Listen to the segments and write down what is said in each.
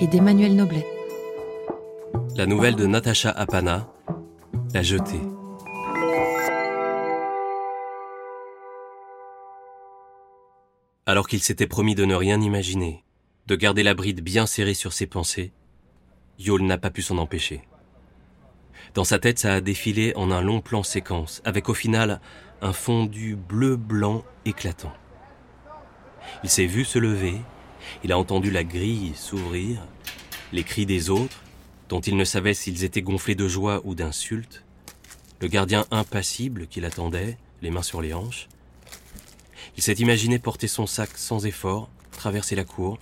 et d'Emmanuel Noblet. La nouvelle de Natacha Apana, La jetée. Alors qu'il s'était promis de ne rien imaginer, de garder la bride bien serrée sur ses pensées, Yol n'a pas pu s'en empêcher. Dans sa tête, ça a défilé en un long plan séquence, avec au final un fondu bleu-blanc éclatant. Il s'est vu se lever, il a entendu la grille s'ouvrir, les cris des autres, dont il ne savait s'ils étaient gonflés de joie ou d'insultes, le gardien impassible qui l'attendait, les mains sur les hanches. Il s'est imaginé porter son sac sans effort, traverser la cour.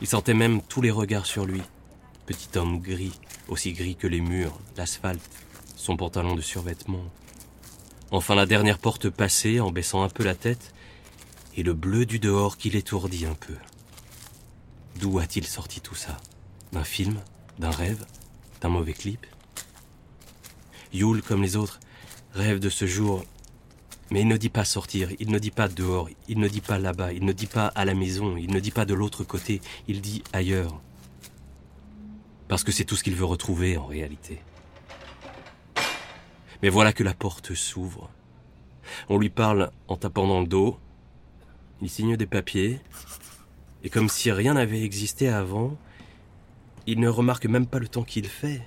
Il sentait même tous les regards sur lui. Petit homme gris, aussi gris que les murs, l'asphalte, son pantalon de survêtement. Enfin la dernière porte passée en baissant un peu la tête, et le bleu du dehors qui l'étourdit un peu. D'où a-t-il sorti tout ça? D'un film? D'un rêve? D'un mauvais clip? Yule, comme les autres, rêve de ce jour, mais il ne dit pas sortir, il ne dit pas dehors, il ne dit pas là-bas, il ne dit pas à la maison, il ne dit pas de l'autre côté, il dit ailleurs. Parce que c'est tout ce qu'il veut retrouver en réalité. Mais voilà que la porte s'ouvre. On lui parle en tapant dans le dos. Il signe des papiers. Et comme si rien n'avait existé avant, il ne remarque même pas le temps qu'il fait.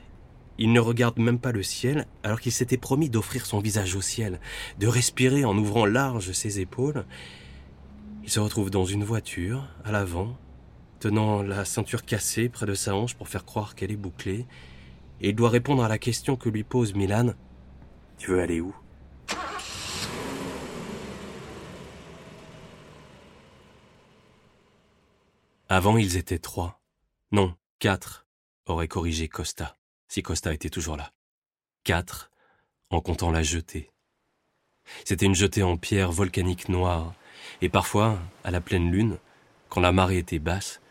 Il ne regarde même pas le ciel, alors qu'il s'était promis d'offrir son visage au ciel, de respirer en ouvrant large ses épaules. Il se retrouve dans une voiture, à l'avant, tenant la ceinture cassée près de sa hanche pour faire croire qu'elle est bouclée, et il doit répondre à la question que lui pose Milan. Tu veux aller où? Avant, ils étaient trois. Non, quatre, aurait corrigé Costa, si Costa était toujours là. Quatre, en comptant la jetée. C'était une jetée en pierre volcanique noire, et parfois, à la pleine lune, quand la marée était basse,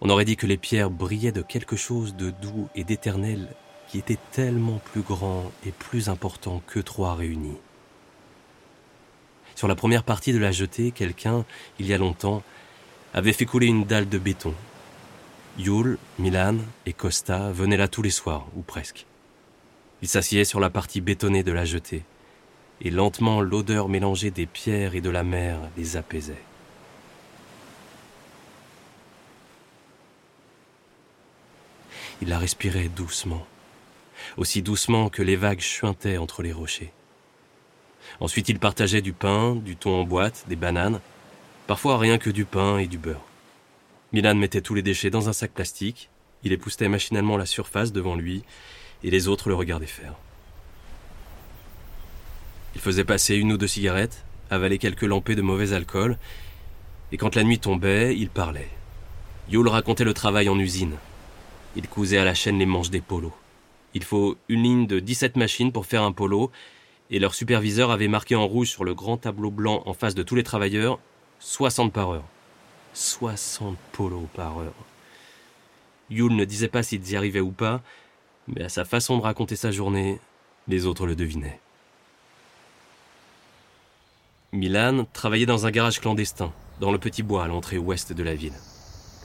on aurait dit que les pierres brillaient de quelque chose de doux et d'éternel qui était tellement plus grand et plus important que trois réunis. Sur la première partie de la jetée, quelqu'un, il y a longtemps, avait fait couler une dalle de béton. Yule, Milan et Costa venaient là tous les soirs, ou presque. Ils s'assiaient sur la partie bétonnée de la jetée, et lentement l'odeur mélangée des pierres et de la mer les apaisait. Il la respirait doucement, aussi doucement que les vagues chuintaient entre les rochers. Ensuite, il partageait du pain, du thon en boîte, des bananes, parfois rien que du pain et du beurre. Milan mettait tous les déchets dans un sac plastique, il époustait machinalement la surface devant lui, et les autres le regardaient faire. Il faisait passer une ou deux cigarettes, avalait quelques lampées de mauvais alcool, et quand la nuit tombait, il parlait. Yule racontait le travail en usine. Il cousait à la chaîne les manches des polos. Il faut une ligne de 17 machines pour faire un polo, et leur superviseur avait marqué en rouge sur le grand tableau blanc en face de tous les travailleurs 60 par heure. 60 polos par heure. Yule ne disait pas s'ils y arrivaient ou pas, mais à sa façon de raconter sa journée, les autres le devinaient. Milan travaillait dans un garage clandestin, dans le petit bois à l'entrée ouest de la ville.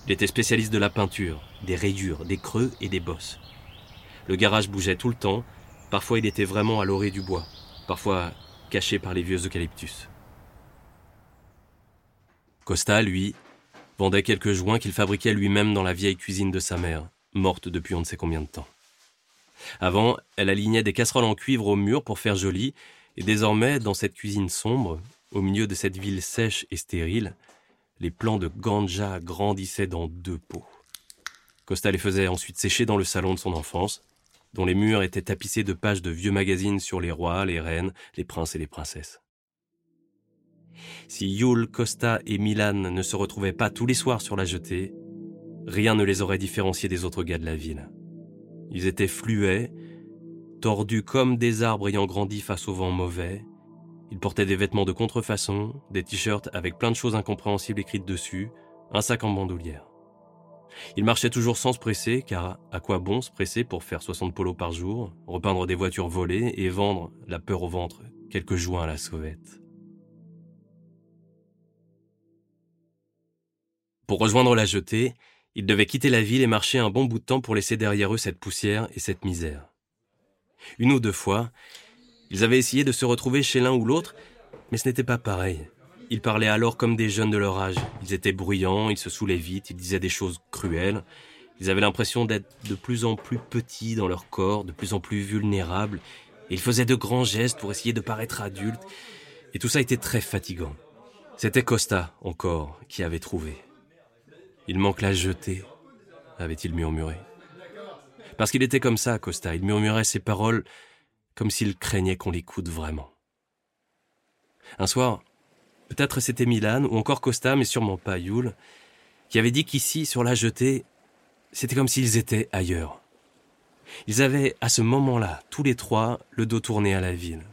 Il était spécialiste de la peinture, des rayures, des creux et des bosses. Le garage bougeait tout le temps, parfois il était vraiment à l'orée du bois, parfois caché par les vieux eucalyptus. Costa, lui, vendait quelques joints qu'il fabriquait lui-même dans la vieille cuisine de sa mère, morte depuis on ne sait combien de temps. Avant, elle alignait des casseroles en cuivre au mur pour faire joli, et désormais, dans cette cuisine sombre, au milieu de cette ville sèche et stérile, les plants de ganja grandissaient dans deux pots. Costa les faisait ensuite sécher dans le salon de son enfance, dont les murs étaient tapissés de pages de vieux magazines sur les rois, les reines, les princes et les princesses. Si Yule, Costa et Milan ne se retrouvaient pas tous les soirs sur la jetée, rien ne les aurait différenciés des autres gars de la ville. Ils étaient fluets, tordus comme des arbres ayant grandi face au vent mauvais. Ils portaient des vêtements de contrefaçon, des t-shirts avec plein de choses incompréhensibles écrites dessus, un sac en bandoulière. Ils marchaient toujours sans se presser, car à quoi bon se presser pour faire 60 polos par jour, repeindre des voitures volées et vendre, la peur au ventre, quelques joints à la sauvette. Pour rejoindre la jetée, ils devaient quitter la ville et marcher un bon bout de temps pour laisser derrière eux cette poussière et cette misère. Une ou deux fois, ils avaient essayé de se retrouver chez l'un ou l'autre, mais ce n'était pas pareil. Ils parlaient alors comme des jeunes de leur âge. Ils étaient bruyants, ils se saoulaient vite, ils disaient des choses cruelles. Ils avaient l'impression d'être de plus en plus petits dans leur corps, de plus en plus vulnérables. Ils faisaient de grands gestes pour essayer de paraître adultes. Et tout ça était très fatigant. C'était Costa, encore, qui avait trouvé. Il manque la jetée, avait-il murmuré. Parce qu'il était comme ça, Costa. Il murmurait ses paroles comme s'il craignait qu'on l'écoute vraiment. Un soir, peut-être c'était Milan ou encore Costa, mais sûrement pas Yule, qui avait dit qu'ici, sur la jetée, c'était comme s'ils étaient ailleurs. Ils avaient, à ce moment-là, tous les trois, le dos tourné à la ville.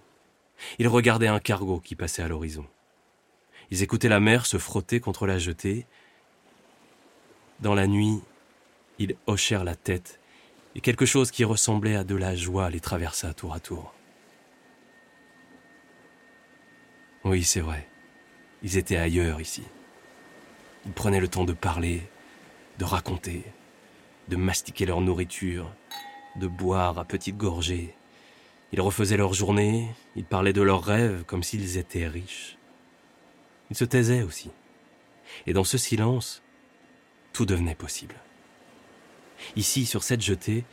Ils regardaient un cargo qui passait à l'horizon. Ils écoutaient la mer se frotter contre la jetée, dans la nuit, ils hochèrent la tête, et quelque chose qui ressemblait à de la joie les traversa tour à tour. Oui, c'est vrai. Ils étaient ailleurs ici. Ils prenaient le temps de parler, de raconter, de mastiquer leur nourriture, de boire à petites gorgées. Ils refaisaient leur journée, ils parlaient de leurs rêves comme s'ils étaient riches. Ils se taisaient aussi. Et dans ce silence, tout devenait possible. Ici, sur cette jetée,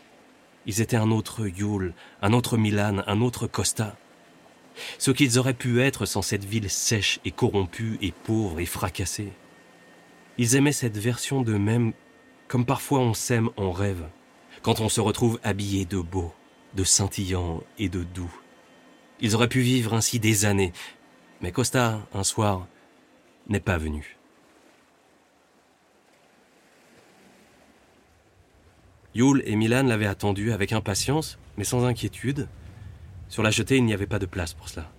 ils étaient un autre Yule, un autre Milan, un autre Costa. Ce qu'ils auraient pu être sans cette ville sèche et corrompue et pauvre et fracassée. Ils aimaient cette version d'eux-mêmes comme parfois on s'aime en rêve, quand on se retrouve habillé de beau, de scintillant et de doux. Ils auraient pu vivre ainsi des années, mais Costa, un soir, n'est pas venu. Yule et Milan l'avaient attendu avec impatience, mais sans inquiétude. Sur la jetée, il n'y avait pas de place pour cela.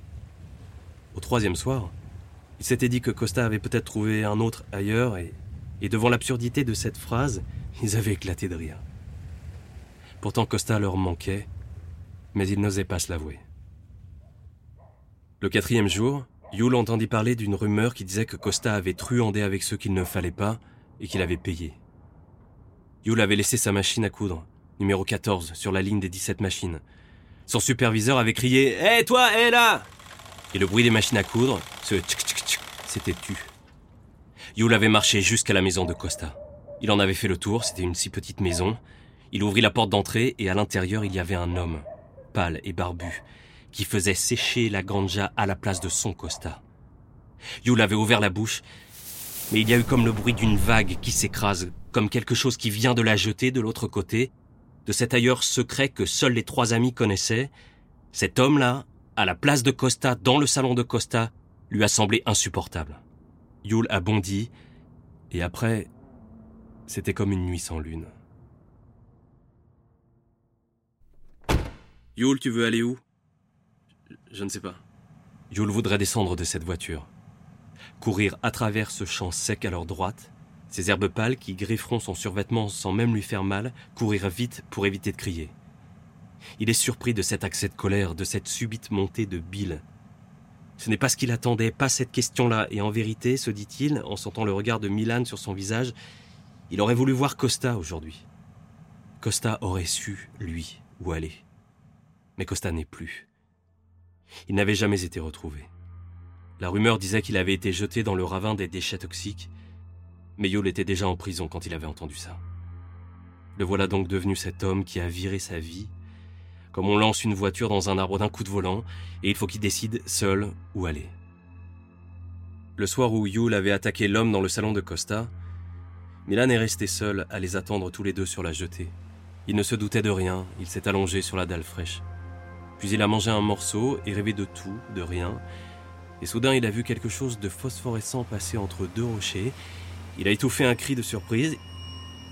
Au troisième soir, il s'était dit que Costa avait peut-être trouvé un autre ailleurs, et, devant l'absurdité de cette phrase, ils avaient éclaté de rire. Pourtant Costa leur manquait, mais ils n'osaient pas se l'avouer. Le quatrième jour, Yule entendit parler d'une rumeur qui disait que Costa avait truandé avec ceux qu'il ne fallait pas et qu'il avait payé. Yule avait laissé sa machine à coudre, numéro 14, sur la ligne des 17 machines. Son superviseur avait crié Hé toi, hé là Et le bruit des machines à coudre, ce tchic tchic tchic, s'était tu. Yule avait marché jusqu'à la maison de Costa. Il en avait fait le tour, c'était une si petite maison. Il ouvrit la porte d'entrée et à l'intérieur il y avait un homme, pâle et barbu, qui faisait sécher la ganja à la place de son Costa. Yule avait ouvert la bouche, mais il y a eu comme le bruit d'une vague qui s'écrase comme quelque chose qui vient de la jeter de l'autre côté, de cet ailleurs secret que seuls les trois amis connaissaient, cet homme-là, à la place de Costa, dans le salon de Costa, lui a semblé insupportable. Yule a bondi, et après, c'était comme une nuit sans lune. Yule, tu veux aller où? Je ne sais pas. Yule voudrait descendre de cette voiture, courir à travers ce champ sec à leur droite, ces herbes pâles qui grifferont son survêtement sans même lui faire mal, courir vite pour éviter de crier. Il est surpris de cet accès de colère, de cette subite montée de bile. Ce n'est pas ce qu'il attendait, pas cette question-là, et en vérité, se dit-il, en sentant le regard de Milan sur son visage, il aurait voulu voir Costa aujourd'hui. Costa aurait su, lui, où aller. Mais Costa n'est plus. Il n'avait jamais été retrouvé. La rumeur disait qu'il avait été jeté dans le ravin des déchets toxiques, mais Yule était déjà en prison quand il avait entendu ça. Le voilà donc devenu cet homme qui a viré sa vie, comme on lance une voiture dans un arbre d'un coup de volant, et il faut qu'il décide seul où aller. Le soir où Yule avait attaqué l'homme dans le salon de Costa, Milan est resté seul à les attendre tous les deux sur la jetée. Il ne se doutait de rien, il s'est allongé sur la dalle fraîche. Puis il a mangé un morceau et rêvé de tout, de rien, et soudain il a vu quelque chose de phosphorescent passer entre deux rochers, il a étouffé un cri de surprise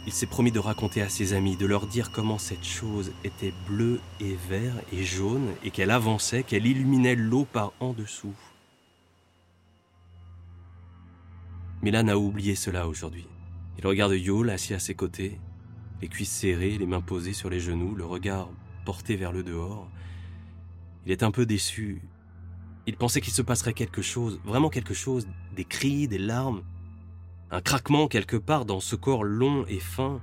il s'est promis de raconter à ses amis, de leur dire comment cette chose était bleue et vert et jaune, et qu'elle avançait, qu'elle illuminait l'eau par en dessous. Milan a oublié cela aujourd'hui. Il regarde Yule assis à ses côtés, les cuisses serrées, les mains posées sur les genoux, le regard porté vers le dehors. Il est un peu déçu. Il pensait qu'il se passerait quelque chose, vraiment quelque chose, des cris, des larmes, un craquement quelque part dans ce corps long et fin,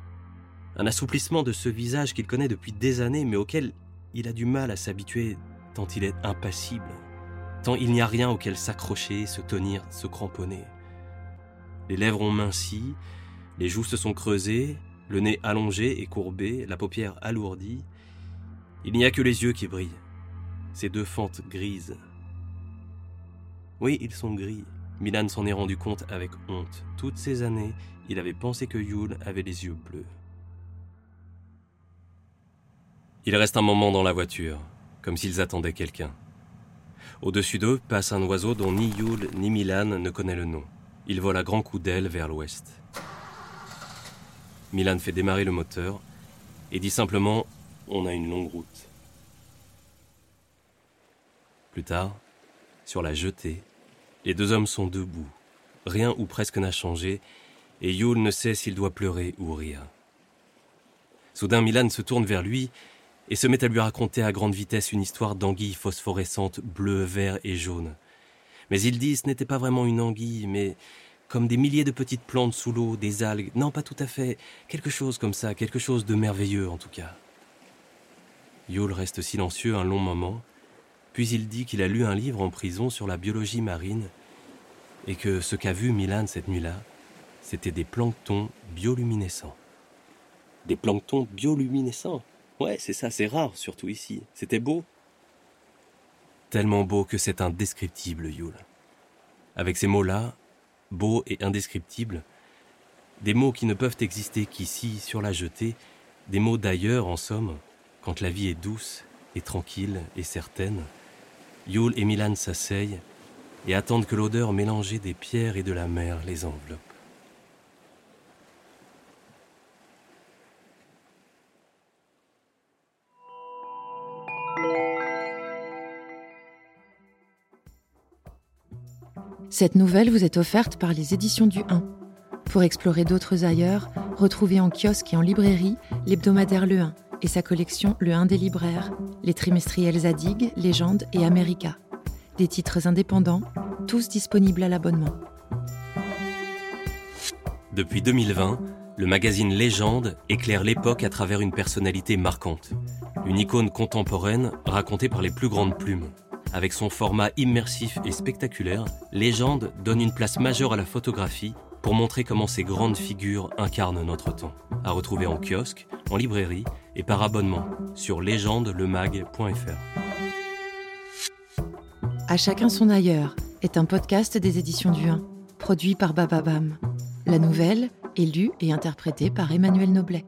un assouplissement de ce visage qu'il connaît depuis des années mais auquel il a du mal à s'habituer tant il est impassible, tant il n'y a rien auquel s'accrocher, se tenir, se cramponner. Les lèvres ont minci, les joues se sont creusées, le nez allongé et courbé, la paupière alourdie. Il n'y a que les yeux qui brillent, ces deux fentes grises. Oui, ils sont gris, Milan s'en est rendu compte avec honte. Toutes ces années, il avait pensé que Yule avait les yeux bleus. Il reste un moment dans la voiture, comme s'ils attendaient quelqu'un. Au-dessus d'eux passe un oiseau dont ni Yule ni Milan ne connaît le nom. Il vole à grands coups d'aile vers l'ouest. Milan fait démarrer le moteur et dit simplement On a une longue route. Plus tard, sur la jetée, les deux hommes sont debout. Rien ou presque n'a changé, et Yule ne sait s'il doit pleurer ou rire. Soudain, Milan se tourne vers lui et se met à lui raconter à grande vitesse une histoire d'anguille phosphorescente bleu, vert et jaune. Mais il dit ce n'était pas vraiment une anguille, mais comme des milliers de petites plantes sous l'eau, des algues. Non, pas tout à fait. Quelque chose comme ça, quelque chose de merveilleux en tout cas. Yule reste silencieux un long moment, puis il dit qu'il a lu un livre en prison sur la biologie marine et que ce qu'a vu Milan cette nuit-là, c'était des planctons bioluminescents. Des planctons bioluminescents? Ouais, c'est ça, c'est rare, surtout ici. C'était beau Tellement beau que c'est indescriptible, Yule. Avec ces mots-là, beau et indescriptible, des mots qui ne peuvent exister qu'ici, sur la jetée, des mots d'ailleurs, en somme, quand la vie est douce et tranquille et certaine, Yule et Milan s'asseyent et attendent que l'odeur mélangée des pierres et de la mer les enveloppe. Cette nouvelle vous est offerte par les éditions du 1. Pour explorer d'autres ailleurs, retrouvez en kiosque et en librairie l'hebdomadaire Le 1 et sa collection Le 1 des libraires, les trimestriels Zadig, Légende et America. Des titres indépendants, tous disponibles à l'abonnement. Depuis 2020, le magazine Légende éclaire l'époque à travers une personnalité marquante. Une icône contemporaine racontée par les plus grandes plumes. Avec son format immersif et spectaculaire, Légende donne une place majeure à la photographie pour montrer comment ces grandes figures incarnent notre temps. À retrouver en kiosque, en librairie et par abonnement sur légendelemag.fr. À chacun son ailleurs est un podcast des éditions du 1, produit par Bababam. La nouvelle est lue et interprétée par Emmanuel Noblet.